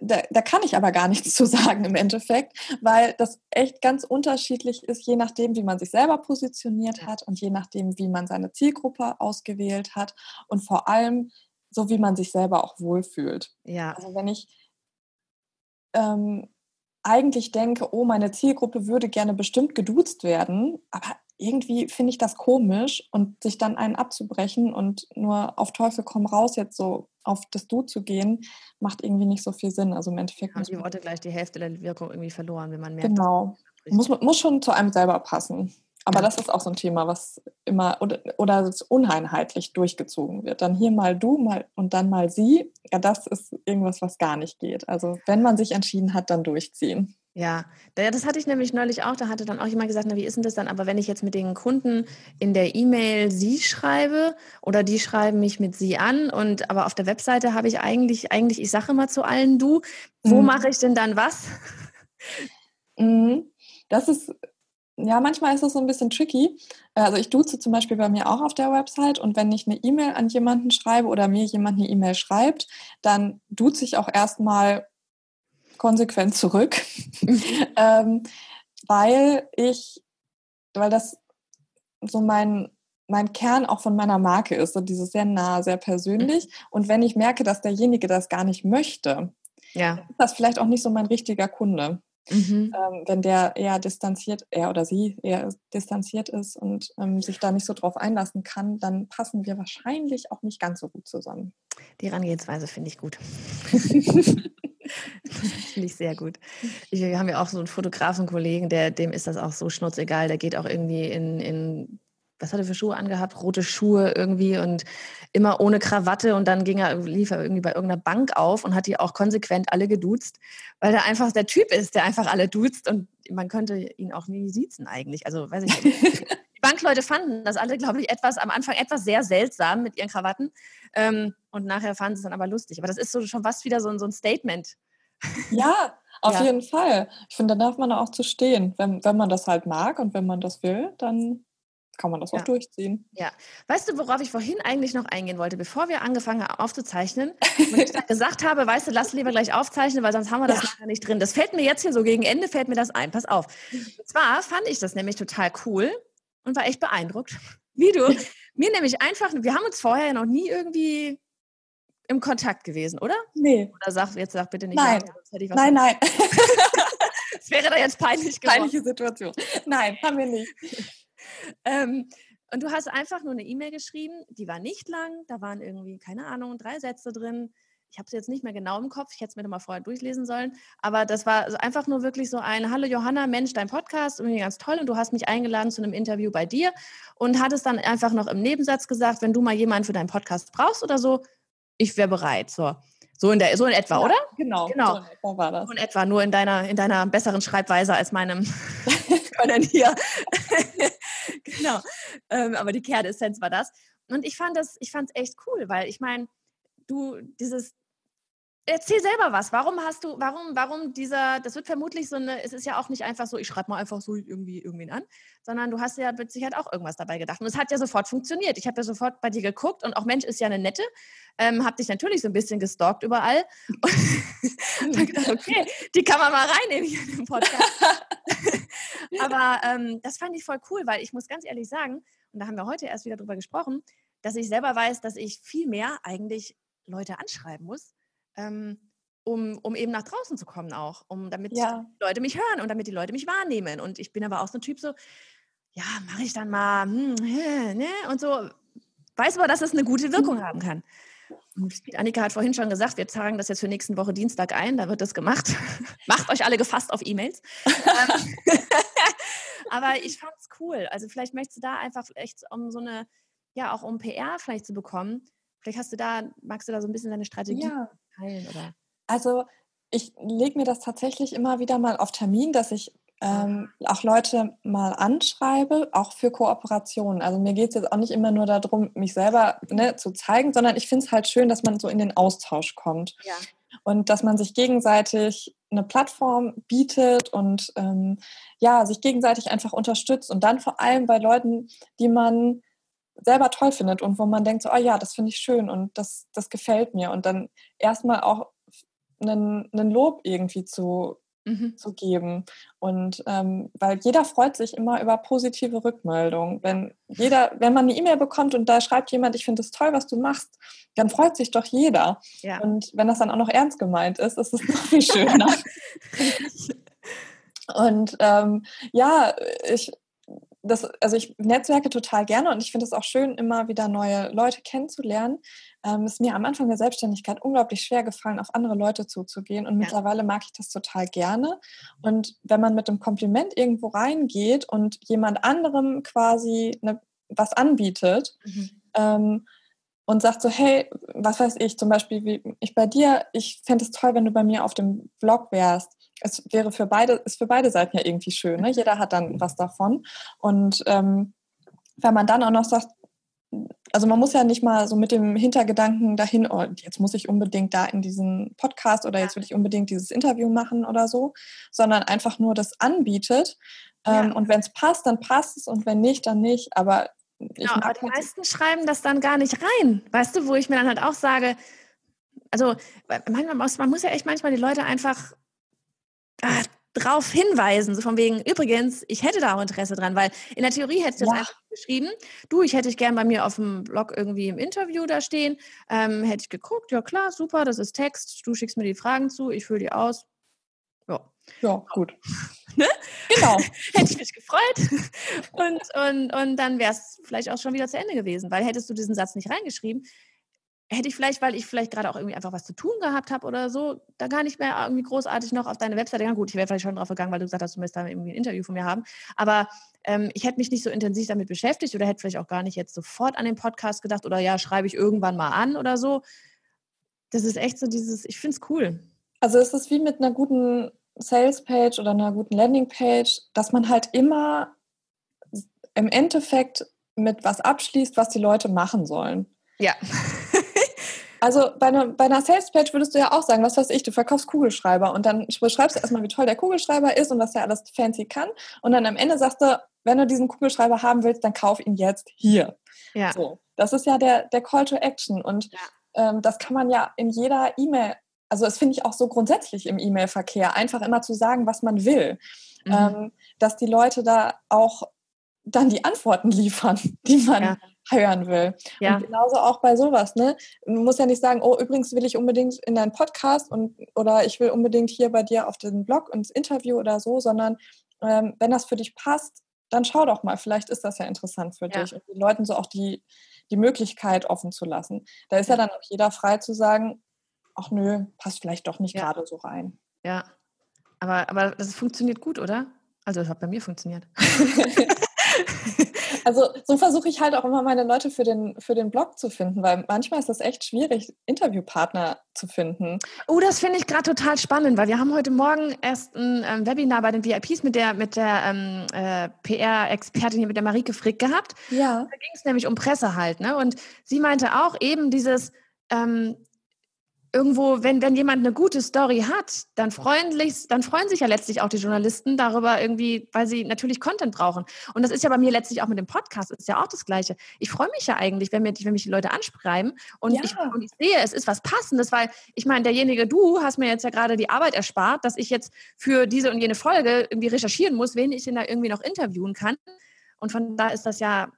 da, da, kann ich aber gar nichts zu sagen im Endeffekt, weil das echt ganz unterschiedlich ist, je nachdem, wie man sich selber positioniert hat und je nachdem, wie man seine Zielgruppe ausgewählt hat und vor allem, so wie man sich selber auch wohlfühlt. Ja. Also wenn ich ähm, eigentlich denke, oh, meine Zielgruppe würde gerne bestimmt geduzt werden, aber irgendwie finde ich das komisch und sich dann einen abzubrechen und nur auf Teufel komm raus jetzt so auf das Du zu gehen, macht irgendwie nicht so viel Sinn. Also im Endeffekt. Haben die Worte gleich die Hälfte der Wirkung irgendwie verloren, wenn man merkt. Genau. Muss, muss schon zu einem selber passen. Aber das ist auch so ein Thema, was immer oder, oder uneinheitlich durchgezogen wird. Dann hier mal du mal und dann mal sie. Ja, das ist irgendwas, was gar nicht geht. Also wenn man sich entschieden hat, dann durchziehen. Ja, das hatte ich nämlich neulich auch. Da hatte dann auch jemand gesagt, na, wie ist denn das dann? Aber wenn ich jetzt mit den Kunden in der E-Mail sie schreibe oder die schreiben mich mit sie an und aber auf der Webseite habe ich eigentlich, eigentlich, ich sage immer zu allen du, wo mhm. mache ich denn dann was? Mhm. Das ist ja, manchmal ist es so ein bisschen tricky. Also ich duze zum Beispiel bei mir auch auf der Website und wenn ich eine E-Mail an jemanden schreibe oder mir jemand eine E-Mail schreibt, dann duze ich auch erstmal konsequent zurück, ähm, weil ich, weil das so mein, mein Kern auch von meiner Marke ist, so dieses sehr nah, sehr persönlich. Mhm. Und wenn ich merke, dass derjenige das gar nicht möchte, ja. ist das vielleicht auch nicht so mein richtiger Kunde. Mhm. Ähm, wenn der eher distanziert, er oder sie eher distanziert ist und ähm, sich da nicht so drauf einlassen kann, dann passen wir wahrscheinlich auch nicht ganz so gut zusammen. Die Herangehensweise finde ich gut. finde ich sehr gut. Ich, wir haben ja auch so einen Fotografenkollegen, der, dem ist das auch so schnurzegal. Der geht auch irgendwie in, in was hat er für Schuhe angehabt? Rote Schuhe irgendwie und immer ohne Krawatte. Und dann ging er, lief er irgendwie bei irgendeiner Bank auf und hat die auch konsequent alle geduzt, weil er einfach der Typ ist, der einfach alle duzt und man könnte ihn auch nie siezen eigentlich. Also weiß ich nicht. Die Bankleute fanden das alle, glaube ich, etwas am Anfang etwas sehr seltsam mit ihren Krawatten. Ähm, und nachher fanden sie es dann aber lustig. Aber das ist so schon fast wieder so, so ein Statement. Ja, auf ja. jeden Fall. Ich finde, da darf man auch zu stehen. Wenn, wenn man das halt mag und wenn man das will, dann kann man das ja. auch durchziehen. Ja. Weißt du, worauf ich vorhin eigentlich noch eingehen wollte, bevor wir angefangen haben aufzuzeichnen? Und ich dann gesagt habe, weißt du, lass lieber gleich aufzeichnen, weil sonst haben wir das ja. nachher nicht drin. Das fällt mir jetzt hier so gegen Ende, fällt mir das ein. Pass auf. Und zwar fand ich das nämlich total cool und war echt beeindruckt, wie du mir nämlich einfach, wir haben uns vorher ja noch nie irgendwie im Kontakt gewesen, oder? Nee. Oder sag, jetzt sag bitte nicht. Nein, nein, nein. Das wäre da jetzt peinlich geworden. Peinliche Situation. Nein, haben wir nicht. Ähm, und du hast einfach nur eine E-Mail geschrieben, die war nicht lang, da waren irgendwie, keine Ahnung, drei Sätze drin. Ich habe es jetzt nicht mehr genau im Kopf, ich hätte es mir noch mal vorher durchlesen sollen. Aber das war einfach nur wirklich so ein Hallo Johanna, Mensch, dein Podcast, irgendwie ganz toll. Und du hast mich eingeladen zu einem Interview bei dir und hattest dann einfach noch im Nebensatz gesagt, wenn du mal jemanden für deinen Podcast brauchst oder so, ich wäre bereit. So. So in, der, so in etwa, ja, oder? Genau, genau. So in etwa war das. So in etwa, nur in deiner, in deiner besseren Schreibweise als meinem Können hier. genau. Ähm, aber die Kernessenz war das. Und ich fand das, ich fand es echt cool, weil ich meine, du, dieses, Erzähl selber was. Warum hast du, warum, warum dieser, das wird vermutlich so eine, es ist ja auch nicht einfach so, ich schreibe mal einfach so irgendwie irgendwen an, sondern du hast ja mit Sicherheit auch irgendwas dabei gedacht. Und es hat ja sofort funktioniert. Ich habe ja sofort bei dir geguckt und auch Mensch ist ja eine nette, ähm, habe dich natürlich so ein bisschen gestalkt überall. Und dann gedacht, okay, die kann man mal reinnehmen hier in den Podcast. Aber ähm, das fand ich voll cool, weil ich muss ganz ehrlich sagen, und da haben wir heute erst wieder drüber gesprochen, dass ich selber weiß, dass ich viel mehr eigentlich Leute anschreiben muss ähm, um, um eben nach draußen zu kommen auch, um damit ja. die Leute mich hören und damit die Leute mich wahrnehmen. Und ich bin aber auch so ein Typ so, ja, mache ich dann mal, hm, ne? Und so, weiß aber, dass es eine gute Wirkung mhm. haben kann. Und Annika hat vorhin schon gesagt, wir tragen das jetzt für nächste Woche Dienstag ein, da wird das gemacht. Macht euch alle gefasst auf E-Mails. Ähm, aber ich fand es cool. Also vielleicht möchtest du da einfach echt um so eine, ja, auch um PR vielleicht zu bekommen. Vielleicht hast du da, magst du da so ein bisschen deine Strategie ja teilen? Oder? Also ich lege mir das tatsächlich immer wieder mal auf Termin, dass ich ähm, auch Leute mal anschreibe, auch für Kooperationen. Also mir geht es jetzt auch nicht immer nur darum, mich selber ne, zu zeigen, sondern ich finde es halt schön, dass man so in den Austausch kommt. Ja. und dass man sich gegenseitig eine Plattform bietet und ähm, ja, sich gegenseitig einfach unterstützt und dann vor allem bei Leuten, die man selber toll findet und wo man denkt, so, oh ja, das finde ich schön und das, das gefällt mir und dann erstmal auch einen, einen Lob irgendwie zu, mhm. zu geben. Und ähm, weil jeder freut sich immer über positive Rückmeldungen. Wenn jeder, wenn man eine E-Mail bekommt und da schreibt jemand, ich finde es toll, was du machst, dann freut sich doch jeder. Ja. Und wenn das dann auch noch ernst gemeint ist, ist es noch viel schöner. und ähm, ja, ich das, also ich netzwerke total gerne und ich finde es auch schön, immer wieder neue Leute kennenzulernen. Ähm, es ist mir am Anfang der Selbstständigkeit unglaublich schwer gefallen, auf andere Leute zuzugehen und ja. mittlerweile mag ich das total gerne. Und wenn man mit einem Kompliment irgendwo reingeht und jemand anderem quasi eine, was anbietet, mhm. ähm, und sagt so, hey, was weiß ich, zum Beispiel wie ich bei dir, ich fände es toll, wenn du bei mir auf dem Blog wärst es wäre für beide, ist für beide Seiten ja irgendwie schön. Ne? Jeder hat dann was davon. Und ähm, wenn man dann auch noch sagt, also man muss ja nicht mal so mit dem Hintergedanken dahin, oh, jetzt muss ich unbedingt da in diesen Podcast oder jetzt will ich unbedingt dieses Interview machen oder so, sondern einfach nur das anbietet. Ähm, ja. Und wenn es passt, dann passt es und wenn nicht, dann nicht. Aber ich genau, aber die halt meisten schreiben das dann gar nicht rein. Weißt du, wo ich mir dann halt auch sage, also manchmal muss, man muss ja echt manchmal die Leute einfach ah, drauf hinweisen, so von wegen, übrigens, ich hätte da auch Interesse dran, weil in der Theorie hättest du ja. das einfach geschrieben, du, ich hätte dich gern bei mir auf dem Blog irgendwie im Interview da stehen, ähm, hätte ich geguckt, ja klar, super, das ist Text, du schickst mir die Fragen zu, ich fülle die aus. Ja. Ja, gut. Ne? Genau. Hätte ich mich gefreut. Und, und, und dann wäre es vielleicht auch schon wieder zu Ende gewesen, weil hättest du diesen Satz nicht reingeschrieben, hätte ich vielleicht, weil ich vielleicht gerade auch irgendwie einfach was zu tun gehabt habe oder so, da gar nicht mehr irgendwie großartig noch auf deine Webseite gegangen. Gut, ich wäre vielleicht schon drauf gegangen, weil du gesagt hast, du möchtest da irgendwie ein Interview von mir haben. Aber ähm, ich hätte mich nicht so intensiv damit beschäftigt oder hätte vielleicht auch gar nicht jetzt sofort an den Podcast gedacht oder ja, schreibe ich irgendwann mal an oder so. Das ist echt so dieses, ich finde es cool. Also es ist wie mit einer guten Sales-Page oder einer guten Landing-Page, dass man halt immer im Endeffekt mit was abschließt, was die Leute machen sollen. Ja. Also bei einer, bei einer Sales-Page würdest du ja auch sagen, was weiß ich, du verkaufst Kugelschreiber und dann beschreibst du erstmal, wie toll der Kugelschreiber ist und was der alles fancy kann. Und dann am Ende sagst du, wenn du diesen Kugelschreiber haben willst, dann kauf ihn jetzt hier. Ja. So, das ist ja der, der Call to Action. Und ja. ähm, das kann man ja in jeder E-Mail, also das finde ich auch so grundsätzlich im E-Mail-Verkehr, einfach immer zu sagen, was man will. Mhm. Ähm, dass die Leute da auch dann die Antworten liefern, die man, ja hören will. Ja. Und genauso auch bei sowas, ne? Man muss ja nicht sagen, oh, übrigens will ich unbedingt in deinen Podcast und oder ich will unbedingt hier bei dir auf den Blog ins Interview oder so, sondern ähm, wenn das für dich passt, dann schau doch mal, vielleicht ist das ja interessant für ja. dich und den Leuten so auch die, die Möglichkeit offen zu lassen. Da ist ja, ja dann auch jeder frei zu sagen, ach nö, passt vielleicht doch nicht gerade so rein. Ja, aber, aber das funktioniert gut, oder? Also das hat bei mir funktioniert. Also so versuche ich halt auch immer meine Leute für den, für den Blog zu finden, weil manchmal ist es echt schwierig, Interviewpartner zu finden. Oh, das finde ich gerade total spannend, weil wir haben heute Morgen erst ein ähm, Webinar bei den VIPs mit der, mit der ähm, äh, PR-Expertin hier, mit der Marike Frick gehabt. Ja. Da ging es nämlich um Presse halt. Ne? Und sie meinte auch eben dieses, ähm, irgendwo, wenn, wenn jemand eine gute Story hat, dann freundlich, dann freuen sich ja letztlich auch die Journalisten darüber irgendwie, weil sie natürlich Content brauchen. Und das ist ja bei mir letztlich auch mit dem Podcast, ist ja auch das Gleiche. Ich freue mich ja eigentlich, wenn, mir, wenn mich die Leute anschreiben und, ja. ich, und ich sehe, es ist was Passendes, weil ich meine, derjenige, du hast mir jetzt ja gerade die Arbeit erspart, dass ich jetzt für diese und jene Folge irgendwie recherchieren muss, wen ich denn da irgendwie noch interviewen kann. Und von da ist das ja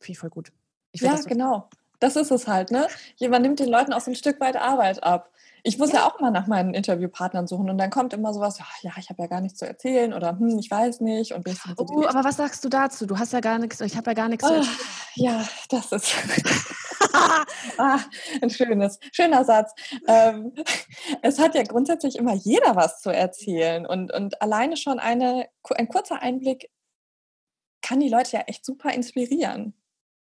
viel voll gut. ja, so genau. Das ist es halt, ne? Jemand nimmt den Leuten auch so ein Stück weit Arbeit ab. Ich muss ja, ja auch mal nach meinen Interviewpartnern suchen und dann kommt immer sowas, ja, ich habe ja gar nichts zu erzählen oder hm, ich weiß nicht. Und so oh, aber was sagst du dazu? Du hast ja gar nichts, ich habe ja gar nichts oh, zu erzählen. Ja, das ist ah, ein schönes, schöner Satz. Ähm, es hat ja grundsätzlich immer jeder was zu erzählen und, und alleine schon eine, ein kurzer Einblick kann die Leute ja echt super inspirieren.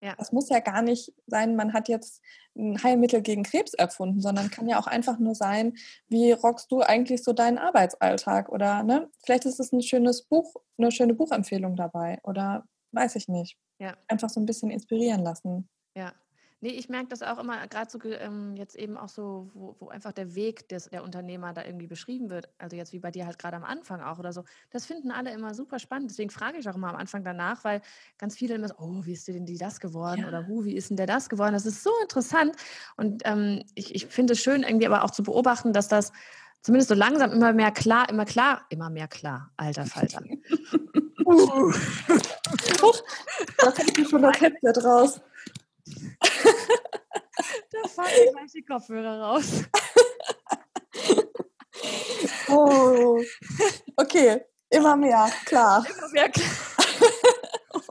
Ja. Das muss ja gar nicht sein, man hat jetzt ein Heilmittel gegen Krebs erfunden, sondern kann ja auch einfach nur sein, wie rockst du eigentlich so deinen Arbeitsalltag? Oder ne, vielleicht ist es ein schönes Buch, eine schöne Buchempfehlung dabei oder weiß ich nicht. Ja. Einfach so ein bisschen inspirieren lassen. Ja. Nee, ich merke das auch immer, gerade so ähm, jetzt eben auch so, wo, wo einfach der Weg des, der Unternehmer da irgendwie beschrieben wird. Also jetzt wie bei dir halt gerade am Anfang auch oder so. Das finden alle immer super spannend. Deswegen frage ich auch immer am Anfang danach, weil ganz viele immer so, oh, wie ist denn die das geworden? Ja. Oder hu, wie ist denn der das geworden? Das ist so interessant. Und ähm, ich, ich finde es schön, irgendwie aber auch zu beobachten, dass das zumindest so langsam immer mehr klar, immer klar, immer mehr klar, alter Falter. uh. da kommt schon das Headset raus. Da fallen gleich die Kopfhörer raus. oh. Okay, immer mehr, klar. Immer mehr klar.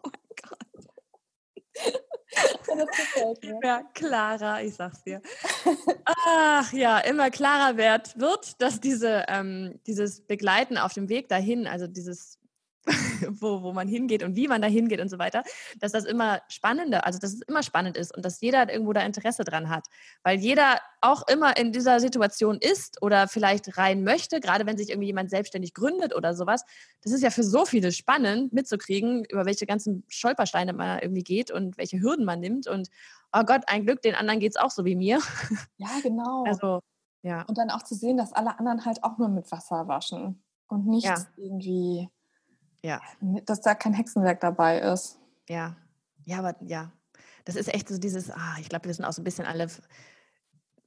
oh mein Gott. Immer klarer, ich sag's dir. Ach ja, immer klarer wird, wird dass diese, ähm, dieses Begleiten auf dem Weg dahin, also dieses wo, wo man hingeht und wie man da hingeht und so weiter, dass das immer spannender, also dass es immer spannend ist und dass jeder irgendwo da Interesse dran hat. Weil jeder auch immer in dieser Situation ist oder vielleicht rein möchte, gerade wenn sich irgendwie jemand selbstständig gründet oder sowas. Das ist ja für so viele spannend mitzukriegen, über welche ganzen Stolpersteine man irgendwie geht und welche Hürden man nimmt. Und oh Gott, ein Glück, den anderen geht es auch so wie mir. Ja, genau. Also, ja. Und dann auch zu sehen, dass alle anderen halt auch nur mit Wasser waschen und nicht ja. irgendwie ja. Dass da kein Hexenwerk dabei ist. Ja. Ja, aber ja. Das ist echt so dieses, ah, ich glaube, wir sind auch so ein bisschen alle,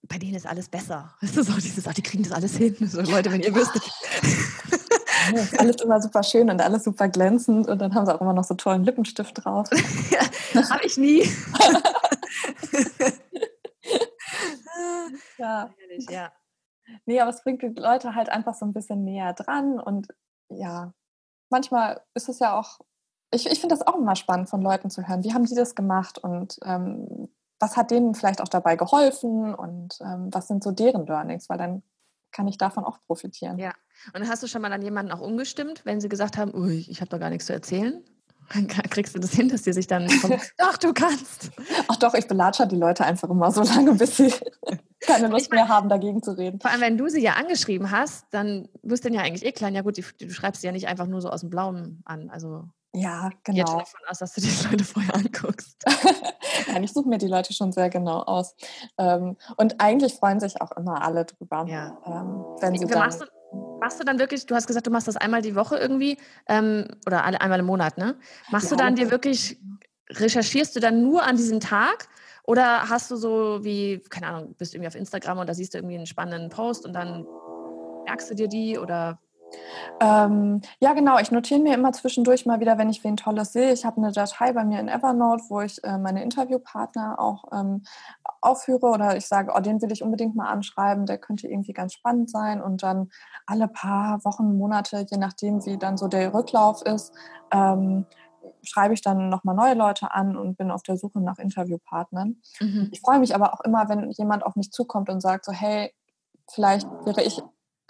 bei denen ist alles besser. Das ist so dieses, ah, die kriegen das alles hin. So, Leute, wenn ihr wüsstet. Ja, ist alles immer super schön und alles super glänzend und dann haben sie auch immer noch so tollen Lippenstift drauf. ja, Habe ich nie. ja. ja. Nee, aber es bringt die Leute halt einfach so ein bisschen näher dran und ja, manchmal ist es ja auch, ich, ich finde das auch immer spannend von Leuten zu hören. Wie haben die das gemacht und ähm, was hat denen vielleicht auch dabei geholfen und ähm, was sind so deren Learnings, weil dann kann ich davon auch profitieren. Ja. Und hast du schon mal an jemanden auch umgestimmt, wenn sie gesagt haben, Ui, ich habe doch gar nichts zu erzählen? Dann kriegst du das hin, dass die sich dann kommen, doch, du kannst. Ach doch, ich belatsche die Leute einfach immer so lange, bis sie keine Lust mehr haben, dagegen zu reden. Vor allem, wenn du sie ja angeschrieben hast, dann wirst du ja eigentlich eh klein. Ja gut, die, du schreibst sie ja nicht einfach nur so aus dem Blauen an. Also ja, genau. Jetzt davon aus, dass du die Leute vorher anguckst. Nein, ich suche mir die Leute schon sehr genau aus. Ähm, und eigentlich freuen sich auch immer alle drüber. Ja. Ähm, wenn sie dann machst, du, machst du dann wirklich, du hast gesagt, du machst das einmal die Woche irgendwie ähm, oder einmal im Monat, ne? Machst ja, du dann dir wirklich, recherchierst du dann nur an diesem Tag oder hast du so wie, keine Ahnung, bist irgendwie auf Instagram und da siehst du irgendwie einen spannenden Post und dann merkst du dir die oder ähm, ja, genau. Ich notiere mir immer zwischendurch mal wieder, wenn ich wen Tolles sehe. Ich habe eine Datei bei mir in Evernote, wo ich äh, meine Interviewpartner auch ähm, aufführe oder ich sage, oh, den will ich unbedingt mal anschreiben, der könnte irgendwie ganz spannend sein. Und dann alle paar Wochen, Monate, je nachdem, wie dann so der Rücklauf ist, ähm, schreibe ich dann nochmal neue Leute an und bin auf der Suche nach Interviewpartnern. Mhm. Ich freue mich aber auch immer, wenn jemand auf mich zukommt und sagt so, hey, vielleicht wäre ich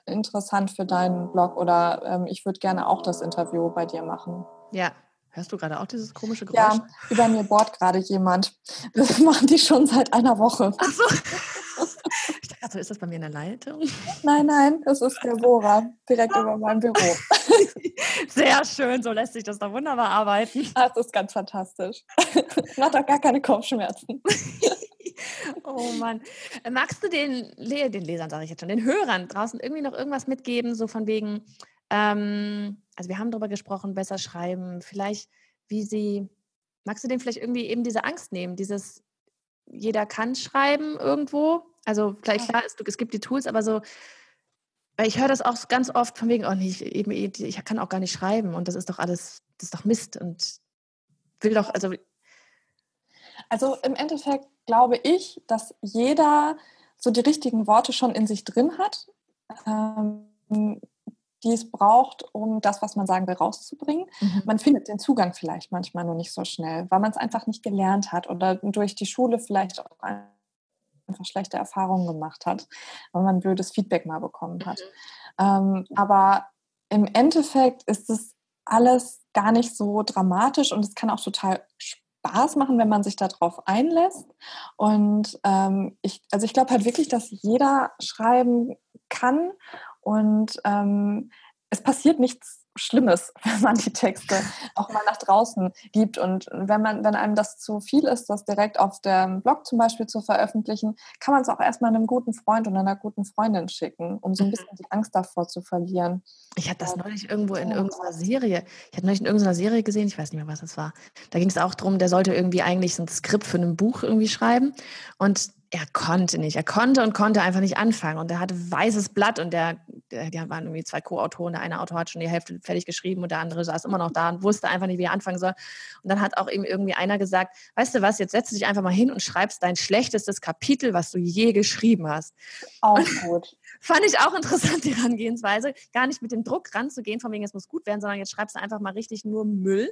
interessant für deinen Blog oder ähm, ich würde gerne auch das Interview bei dir machen. Ja. Hörst du gerade auch dieses komische Geräusch? Ja, über mir bohrt gerade jemand. Das machen die schon seit einer Woche. Ach so. Ich dachte, also ist das bei mir in der Leitung? Nein, nein, das ist der Bohrer direkt über meinem Büro. Sehr schön, so lässt sich das doch wunderbar arbeiten. Das ist ganz fantastisch. Macht auch gar keine Kopfschmerzen. Oh Mann. Magst du den, den Lesern, sage ich jetzt schon, den Hörern draußen irgendwie noch irgendwas mitgeben, so von wegen, ähm, also wir haben darüber gesprochen, besser schreiben, vielleicht wie sie, magst du denen vielleicht irgendwie eben diese Angst nehmen, dieses, jeder kann schreiben irgendwo, also klar, klar es, es gibt die Tools, aber so, weil ich höre das auch ganz oft von wegen, oh nee, ich, eben, ich kann auch gar nicht schreiben und das ist doch alles, das ist doch Mist und will doch, also also im Endeffekt glaube ich, dass jeder so die richtigen Worte schon in sich drin hat, ähm, die es braucht, um das, was man sagen will, rauszubringen. Mhm. Man findet den Zugang vielleicht manchmal nur nicht so schnell, weil man es einfach nicht gelernt hat oder durch die Schule vielleicht auch einfach schlechte Erfahrungen gemacht hat, weil man blödes Feedback mal bekommen hat. Mhm. Ähm, aber im Endeffekt ist es alles gar nicht so dramatisch und es kann auch total Spaß machen, wenn man sich darauf einlässt. Und ähm, ich, also ich glaube halt wirklich, dass jeder schreiben kann und ähm, es passiert nichts Schlimmes, wenn man die Texte auch mal nach draußen gibt. Und wenn man, wenn einem das zu viel ist, das direkt auf dem Blog zum Beispiel zu veröffentlichen, kann man es auch erstmal einem guten Freund und einer guten Freundin schicken, um so ein mhm. bisschen die Angst davor zu verlieren. Ich hatte das neulich irgendwo in irgendeiner Serie, ich hatte neulich in irgendeiner Serie gesehen, ich weiß nicht mehr, was das war. Da ging es auch darum, der sollte irgendwie eigentlich so ein Skript für ein Buch irgendwie schreiben. Und er konnte nicht. Er konnte und konnte einfach nicht anfangen. Und er hatte weißes Blatt und der, der, die waren irgendwie zwei Co-Autoren. Der eine Autor hat schon die Hälfte fertig geschrieben und der andere saß immer noch da und wusste einfach nicht, wie er anfangen soll. Und dann hat auch eben irgendwie einer gesagt, weißt du was, jetzt setz dich einfach mal hin und schreibst dein schlechtestes Kapitel, was du je geschrieben hast. Auch gut. Fand ich auch interessant, die Herangehensweise. Gar nicht mit dem Druck ranzugehen, von wegen, es muss gut werden, sondern jetzt schreibst du einfach mal richtig nur Müll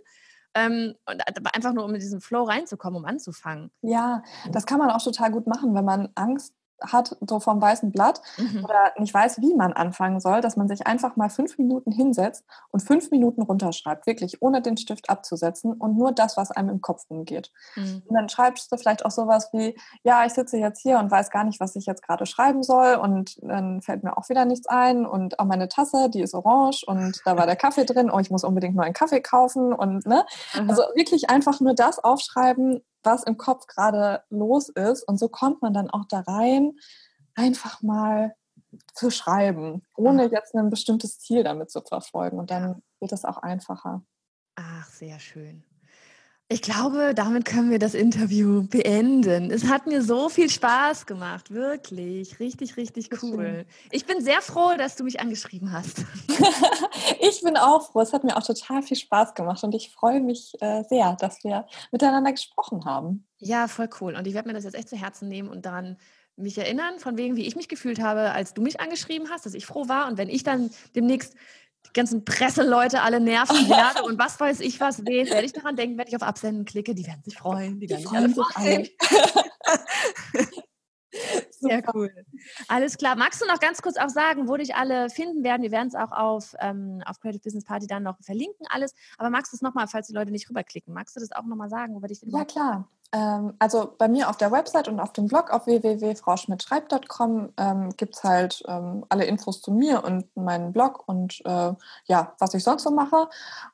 ähm, und einfach nur, um in diesen Flow reinzukommen, um anzufangen. Ja, das kann man auch total gut machen, wenn man Angst hat, so vom weißen Blatt mhm. oder nicht weiß, wie man anfangen soll, dass man sich einfach mal fünf Minuten hinsetzt und fünf Minuten runterschreibt, wirklich ohne den Stift abzusetzen und nur das, was einem im Kopf umgeht. Mhm. Und dann schreibst du vielleicht auch sowas wie, ja, ich sitze jetzt hier und weiß gar nicht, was ich jetzt gerade schreiben soll und dann fällt mir auch wieder nichts ein und auch meine Tasse, die ist orange und da war der Kaffee drin, oh, ich muss unbedingt nur einen Kaffee kaufen und ne, mhm. also wirklich einfach nur das aufschreiben, was im Kopf gerade los ist. Und so kommt man dann auch da rein, einfach mal zu schreiben, ohne jetzt ein bestimmtes Ziel damit zu verfolgen. Und dann wird es auch einfacher. Ach, sehr schön. Ich glaube, damit können wir das Interview beenden. Es hat mir so viel Spaß gemacht, wirklich. Richtig, richtig cool. Ich bin sehr froh, dass du mich angeschrieben hast. ich bin auch froh. Es hat mir auch total viel Spaß gemacht und ich freue mich äh, sehr, dass wir miteinander gesprochen haben. Ja, voll cool. Und ich werde mir das jetzt echt zu Herzen nehmen und daran mich erinnern, von wegen, wie ich mich gefühlt habe, als du mich angeschrieben hast, dass ich froh war. Und wenn ich dann demnächst die ganzen Presseleute alle nerven werde und was weiß ich was wen, werde ich daran denken, wenn ich auf Absenden klicke, die werden sich freuen, die werden die freuen sich alle freuen. Sehr cool. Alles klar. Magst du noch ganz kurz auch sagen, wo dich alle finden werden? Wir werden es auch auf, ähm, auf Creative Business Party dann noch verlinken, alles. Aber magst du es nochmal, falls die Leute nicht rüberklicken, magst du das auch nochmal sagen, wo wir dich denn Ja, klar. Ähm, also bei mir auf der Website und auf dem Blog auf www.frauschmidtschreibt.com ähm, gibt es halt ähm, alle Infos zu mir und meinen Blog und äh, ja, was ich sonst so mache.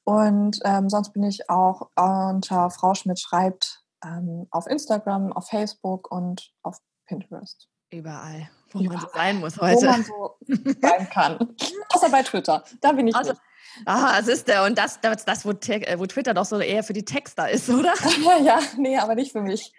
Und ähm, sonst bin ich auch unter Frau Schmidt schreibt ähm, auf Instagram, auf Facebook und auf Pinterest. Überall, wo Überall. man so sein muss heute. Wo man so sein kann. Außer bei Twitter. Da bin ich also, nicht. Ah, es ist der und das, das, das wo, äh, wo, Twitter doch so eher für die Texter ist, oder? ja, nee, aber nicht für mich.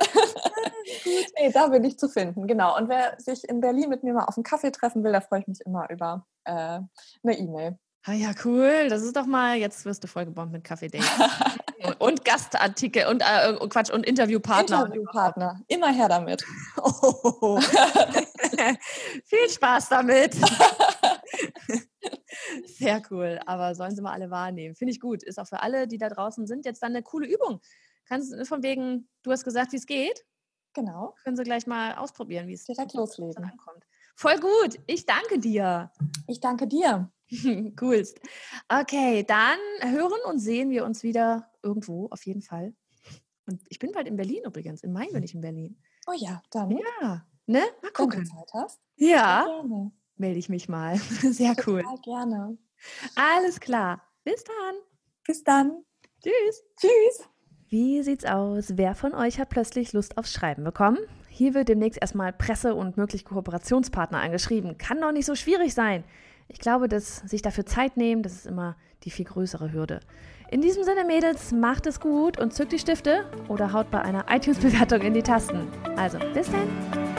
nee, da bin ich zu finden, genau. Und wer sich in Berlin mit mir mal auf einen Kaffee treffen will, da freue ich mich immer über äh, eine E-Mail. Ah ja, cool. Das ist doch mal, jetzt wirst du vollgebombt mit Kaffee Date. und Gastartikel und äh, Quatsch und Interviewpartner. Interviewpartner. Immer her damit. Oh. Viel Spaß damit. Sehr cool. Aber sollen sie mal alle wahrnehmen. Finde ich gut. Ist auch für alle, die da draußen sind, jetzt dann eine coole Übung. Kannst du von wegen, du hast gesagt, wie es geht? Genau. Können sie gleich mal ausprobieren, wie es direkt loslegen ankommt. Voll gut. Ich danke dir. Ich danke dir. Coolst. Okay, dann hören und sehen wir uns wieder irgendwo, auf jeden Fall. Und ich bin bald in Berlin übrigens. Im Mai bin ich in Berlin. Oh ja, dann. Ja, ne? Mal gucken. Wenn du Zeit hast. Ja. Gerne. Melde ich mich mal. Sehr cool. Total gerne. Alles klar. Bis dann. Bis dann. Tschüss. Tschüss. Wie sieht's aus? Wer von euch hat plötzlich Lust aufs Schreiben bekommen? Hier wird demnächst erstmal Presse und mögliche Kooperationspartner angeschrieben. Kann doch nicht so schwierig sein. Ich glaube, dass sich dafür Zeit nehmen, das ist immer die viel größere Hürde. In diesem Sinne, Mädels, macht es gut und zückt die Stifte oder haut bei einer iTunes-Bewertung in die Tasten. Also, bis dann!